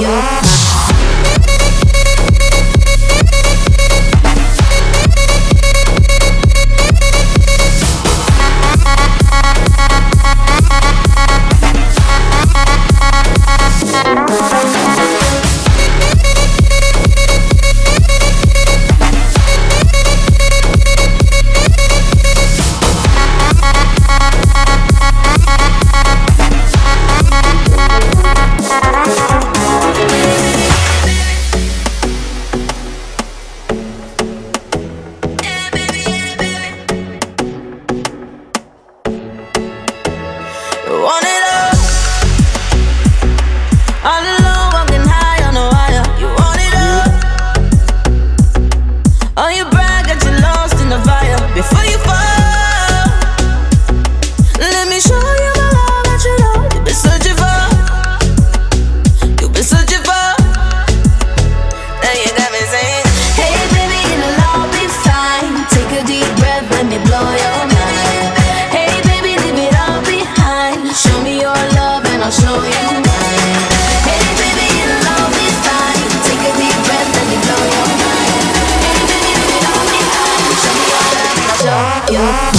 you blow